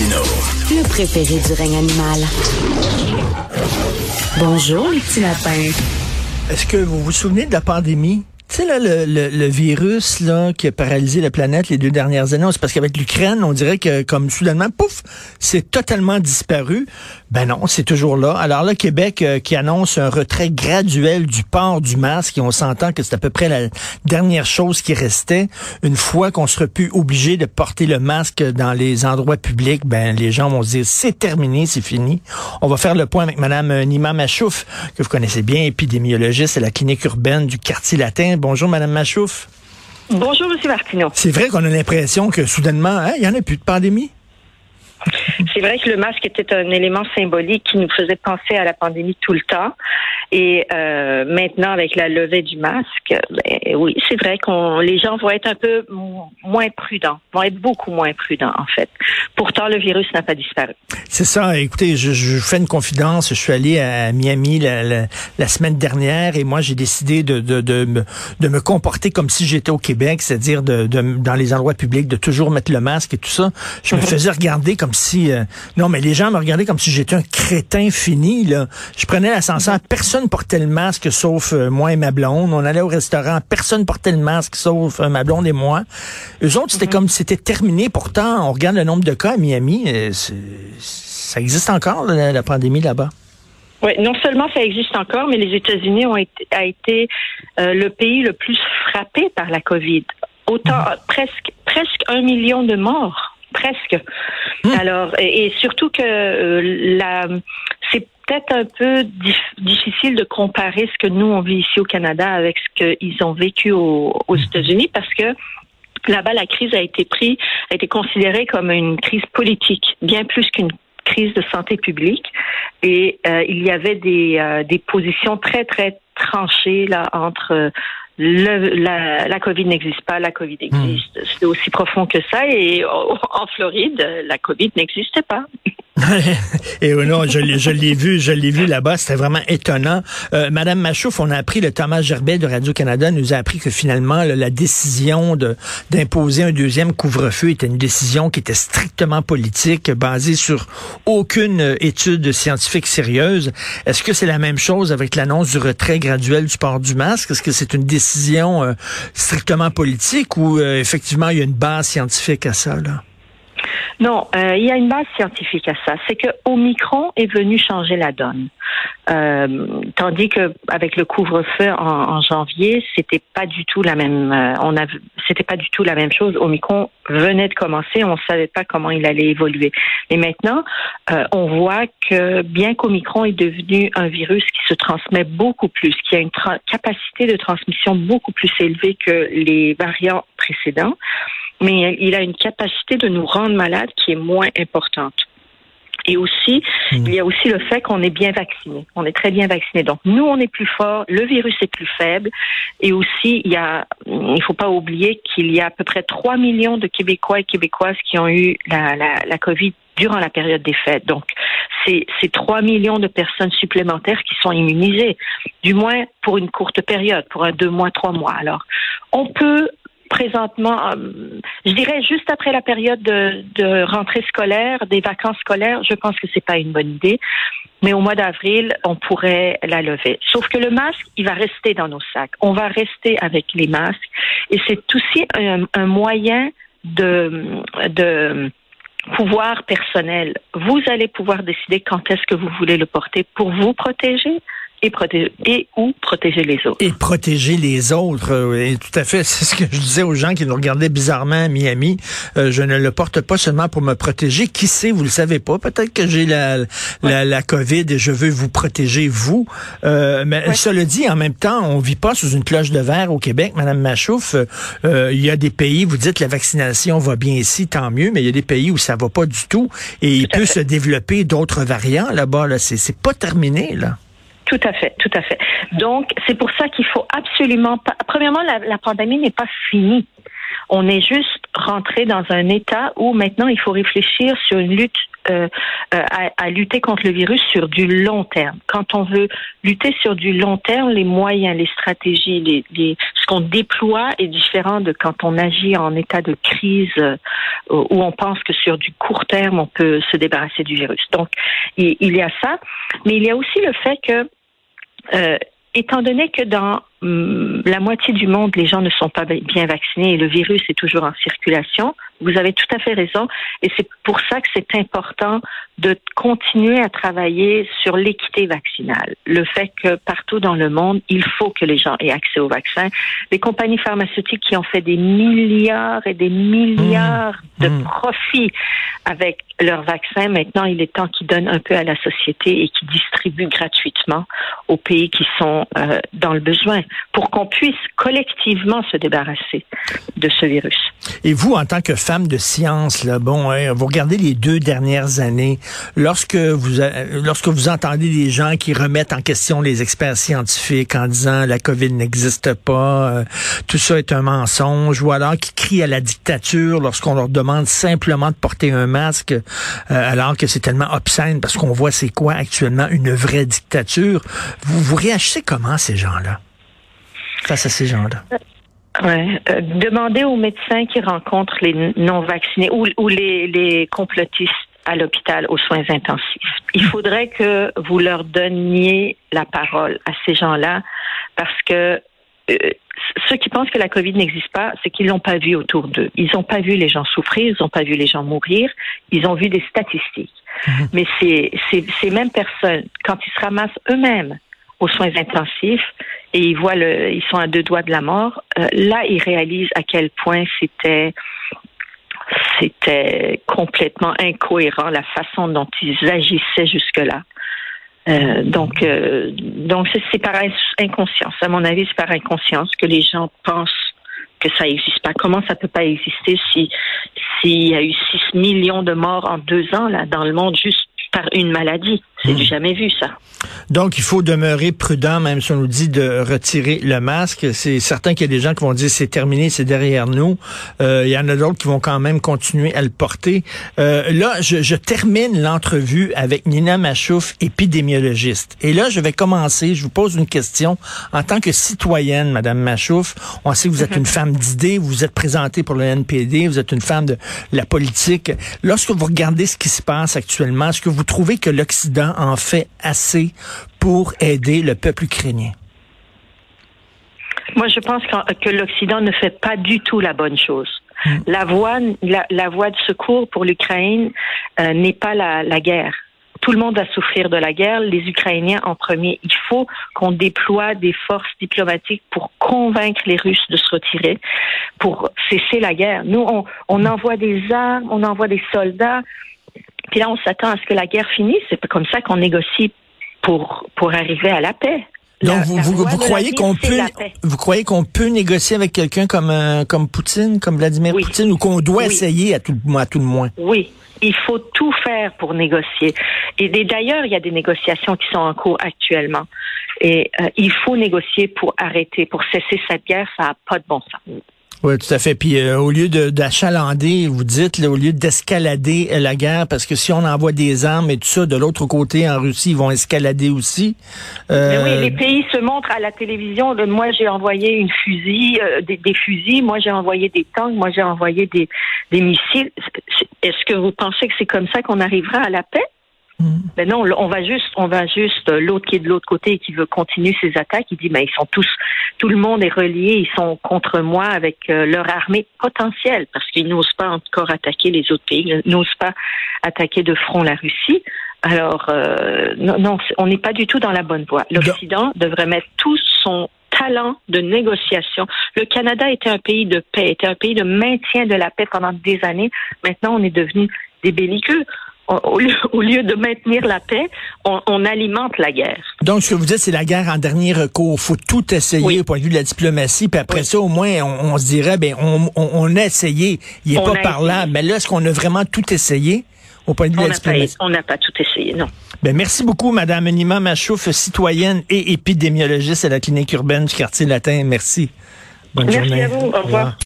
Martineau. Le préféré du règne animal. Bonjour, les petits lapins. Est-ce que vous vous souvenez de la pandémie? Sais, là, le, virus là, qui a paralysé la planète les deux dernières années, c'est parce qu'avec l'Ukraine, on dirait que comme soudainement, pouf, c'est totalement disparu. Ben non, c'est toujours là. Alors là, Québec euh, qui annonce un retrait graduel du port du masque, et on s'entend que c'est à peu près la dernière chose qui restait. Une fois qu'on sera plus obligé de porter le masque dans les endroits publics, ben les gens vont se dire c'est terminé, c'est fini. On va faire le point avec Madame Nima Machouf, que vous connaissez bien, épidémiologiste à la clinique urbaine du quartier latin. Bonjour, Madame Machouf. Bonjour, Monsieur Martineau. C'est vrai qu'on a l'impression que soudainement, hein, il n'y en a plus de pandémie. C'est vrai que le masque était un élément symbolique qui nous faisait penser à la pandémie tout le temps. Et euh, maintenant, avec la levée du masque, ben, oui, c'est vrai qu'on les gens vont être un peu moins prudents, vont être beaucoup moins prudents en fait. Pourtant, le virus n'a pas disparu. C'est ça. Écoutez, je, je, fais une confidence. Je suis allé à Miami la, la, la semaine dernière et moi, j'ai décidé de, de, de, me, de me comporter comme si j'étais au Québec, c'est-à-dire de, dans les endroits publics, de toujours mettre le masque et tout ça. Je me mhm. faisais regarder comme si... Euh, non, mais les gens me regardaient comme si j'étais un crétin fini. Là. Je prenais l'ascenseur, mhm. personne portait le masque sauf euh, moi et ma blonde. On allait au restaurant, personne portait le masque sauf euh, ma blonde et moi. Eux autres, c'était mhm. comme si c'était terminé. Pourtant, on regarde le nombre de cas à Miami. ça existe encore, la, pandémie là-bas. Oui, non seulement ça existe encore, mais les États-Unis ont été, a été le pays le plus frappé par la COVID. Autant, mhm. presque, presque un million de morts, presque. Mhm. Alors, et, surtout que la, c'est peut-être un peu difficile de comparer ce que nous on vit ici au Canada avec ce qu'ils ont vécu aux mhm. États-Unis parce que là-bas la crise a été prise, a été considérée comme une crise politique, bien plus qu'une crise de santé publique. Et euh, il y avait des, euh, des positions très très tranchées là entre le, la, la, COVID n'existe pas, la COVID hmm. existe. C'est aussi profond que ça. Et en Floride, la COVID n'existait pas. Et non, je, l'ai vu, je l'ai vu là-bas, c'était vraiment étonnant. Euh, Madame Machouf, on a appris, le Thomas Gerbet de Radio-Canada nous a appris que finalement, la décision d'imposer un deuxième couvre-feu était une décision qui était strictement politique, basée sur aucune étude scientifique sérieuse. Est-ce que c'est la même chose avec l'annonce du retrait graduel du port du masque? Est-ce que c'est une décision euh, strictement politique ou euh, effectivement il y a une base scientifique à ça? Non, euh, il y a une base scientifique à ça. C'est que Omicron est venu changer la donne. Euh, tandis que avec le couvre-feu en, janvier, c'était pas du tout la même. Euh, on a, c'était pas du tout la même chose. Omicron venait de commencer, on savait pas comment il allait évoluer. Et maintenant, euh, on voit que bien qu'Omicron est devenu un virus qui se transmet beaucoup plus, qui a une capacité de transmission beaucoup plus élevée que les variants précédents, mais il a une capacité de nous rendre malades qui est moins importante. Et aussi, hmm. il y a aussi le fait qu'on est bien vacciné. On est très bien vacciné. Donc, nous, on est plus fort, le virus est plus faible. Et aussi, il y a, il faut pas oublier qu'il y a à peu près 3 millions de Québécois et Québécoises qui ont eu la, la, la COVID durant la période des fêtes. Donc, c'est 3 millions de personnes supplémentaires qui sont immunisées, du moins pour une courte période, pour un deux mois, trois mois. Alors, on peut présentement, euh, je dirais juste après la période de, rentrée scolaire, des vacances scolaires, je pense que c'est pas une bonne idée. Mais au mois d'avril, on pourrait la lever. Sauf que le masque, il va rester dans nos sacs. On va rester avec les masques. Et c'est aussi un, moyen de, de pouvoir personnel. Vous allez pouvoir décider quand est-ce que vous voulez le porter pour vous protéger, et, protéger, et ou protéger les autres. Et protéger les autres, euh, oui, tout à fait. C'est ce que je disais aux gens qui nous regardaient bizarrement à Miami. Euh, je ne le porte pas seulement pour me protéger. Qui sait, vous le savez pas. Peut-être que j'ai la, la, la, COVID et je veux vous protéger, vous. Euh, mais cela dit, en même temps, on vit pas sous une cloche de verre au Québec, Madame Machouf. Euh, il y a des pays, vous dites la vaccination va bien ici, tant mieux, mais il y a des pays où ça va pas du tout. Et il peut se développer d'autres variants là-bas. Là. C'est pas terminé, là. Tout à fait, tout à fait. Donc, c'est pour ça qu'il faut absolument pas. Premièrement, la, la pandémie n'est pas finie. On est juste rentré dans un état où maintenant il faut réfléchir sur une lutte euh, à, à, lutter contre le virus sur du long terme. Quand on veut lutter sur du long terme, les moyens, les stratégies, ce qu'on déploie est différent de quand on agit en état de crise euh, où on pense que sur du court terme on peut se débarrasser du virus. Donc il, il y a ça, mais il y a aussi le fait que euh, étant donné que dans hum, la moitié du monde, les gens ne sont pas bien vaccinés et le virus est toujours en circulation, vous avez tout à fait raison. Et c'est pour ça que c'est important de continuer à travailler sur l'équité vaccinale. Le fait que partout dans le monde, il faut que les gens aient accès au vaccin. Les compagnies pharmaceutiques qui ont fait des milliards et des milliards mmh. de mmh. profits avec leurs vaccins, maintenant, il est temps qu'ils donnent un peu à la société et qu'ils distribuent gratuitement aux pays qui sont euh, dans le besoin pour qu'on puisse collectivement se débarrasser de ce virus. Et vous, en tant que femme de science, là, bon, hein, vous regardez les deux dernières années, lorsque vous, lorsque vous entendez des gens qui remettent en question les experts scientifiques en disant la COVID n'existe pas, euh, tout ça est un mensonge, ou alors qui crient à la dictature lorsqu'on leur demande simplement de porter un masque, euh, alors que c'est tellement obscène parce qu'on voit c'est quoi actuellement une vraie dictature. Vous, vous réagissez comment ces gens-là? face à ces gens-là? Ouais. Euh, demandez aux médecins qui rencontrent les non-vaccinés ou, les, les, complotistes à l'hôpital aux soins intensifs. Il faudrait que vous leur donniez la parole à ces gens-là parce que euh, ceux qui pensent que la COVID n'existe pas, c'est qu'ils l'ont pas vu autour d'eux. Ils n'ont pas vu les gens souffrir, ils n'ont pas vu les gens mourir, ils ont vu des statistiques. Mhm. Mais c'est ces mêmes personnes, quand ils se ramassent eux-mêmes aux soins intensifs et ils voient le, ils sont à deux doigts de la mort. Euh, là, ils réalisent à quel point c'était c'était complètement incohérent la façon dont ils agissaient jusque-là. Euh, donc, euh, donc c'est par inconscience. À mon avis, c'est par inconscience que les gens pensent que ça n'existe pas. Comment ça peut pas exister si s'il y a eu 6 millions de morts en deux ans là dans le monde juste par une maladie? C'est du hmm. jamais vu, ça. Donc, il faut demeurer prudent, même si on nous dit de retirer le masque. C'est certain qu'il y a des gens qui vont dire c'est terminé, c'est derrière nous. Euh, il y en a d'autres qui vont quand même continuer à le porter. Euh, là, je, je termine l'entrevue avec Nina Machouf, épidémiologiste. Et là, je vais commencer. Je vous pose une question. En tant que citoyenne, Madame Machouf, on sait que vous êtes une femme d'idées, vous êtes présentée pour le NPD, vous êtes une femme de la politique. Lorsque vous regardez ce qui se passe actuellement, est-ce que vous trouvez que l'Occident en fait assez pour aider le peuple ukrainien? Moi, je pense que l'Occident ne fait pas du tout la bonne chose. Hmm. La voie, la, voie de secours pour l'Ukraine euh, n'est pas la, la guerre. Tout le monde va souffrir de la guerre, les Ukrainiens en premier. Il faut qu'on déploie des forces diplomatiques pour convaincre les Russes de se retirer, pour cesser la guerre. Nous, on, on envoie des armes, on envoie des soldats, puis là, on s'attend à ce que la guerre finisse. C'est pas comme ça qu'on négocie pour, pour arriver à la paix. Donc vous, vous, croyez qu'on peut vous croyez qu'on peut négocier avec quelqu'un comme euh, comme Poutine, comme Vladimir Poutine, ou qu'on doit essayer à tout, à tout le moins? Oui, il faut tout faire pour négocier. Et d'ailleurs, il y a des négociations qui sont en cours actuellement. Et euh, il faut négocier pour arrêter, pour cesser cette guerre. Ça n'a pas de bon sens. Oui, tout à fait. Puis euh, au lieu d'achalander, vous dites, là, au lieu d'escalader la guerre, parce que si on envoie des armes et tout ça, de l'autre côté, en Russie, ils vont escalader aussi. Euh... Mais oui, les pays se montrent à la télévision. Moi, j'ai envoyé une fusil, euh, des, fusils. Moi, j'ai envoyé des tanks. Moi, j'ai envoyé des missiles. Est-ce que vous pensez que c'est comme ça qu'on arrivera à la paix? Ben non, on va juste, on va juste euh, l'autre qui est de l'autre côté et qui veut continuer ses attaques. Il dit, mais ben, ils sont tous, tout le monde est relié, ils sont contre moi avec euh, leur armée potentielle parce qu'ils n'osent pas encore attaquer les autres pays, ils n'osent pas attaquer de front la Russie. Alors euh, non, non, on n'est pas du tout dans la bonne voie. L'Occident devrait mettre tout son talent de négociation. Le Canada était un pays de paix, était un pays de maintien de la paix pendant des années. Maintenant, on est devenu des belliqueux au lieu, de maintenir la paix, on, alimente la guerre. Donc, ce que vous dites, c'est la guerre en dernier recours. Il faut tout essayer au point de vue de la diplomatie. Puis après ça, au moins, on, se dirait, ben, on, a essayé. Il n'est pas par là. Mais là, est-ce qu'on a vraiment tout essayé au point de vue de la diplomatie? on n'a pas tout essayé, non. Ben, merci beaucoup, Madame Nima Machouf, citoyenne et épidémiologiste à la clinique urbaine du quartier latin. Merci. Bonne merci à vous. Au revoir.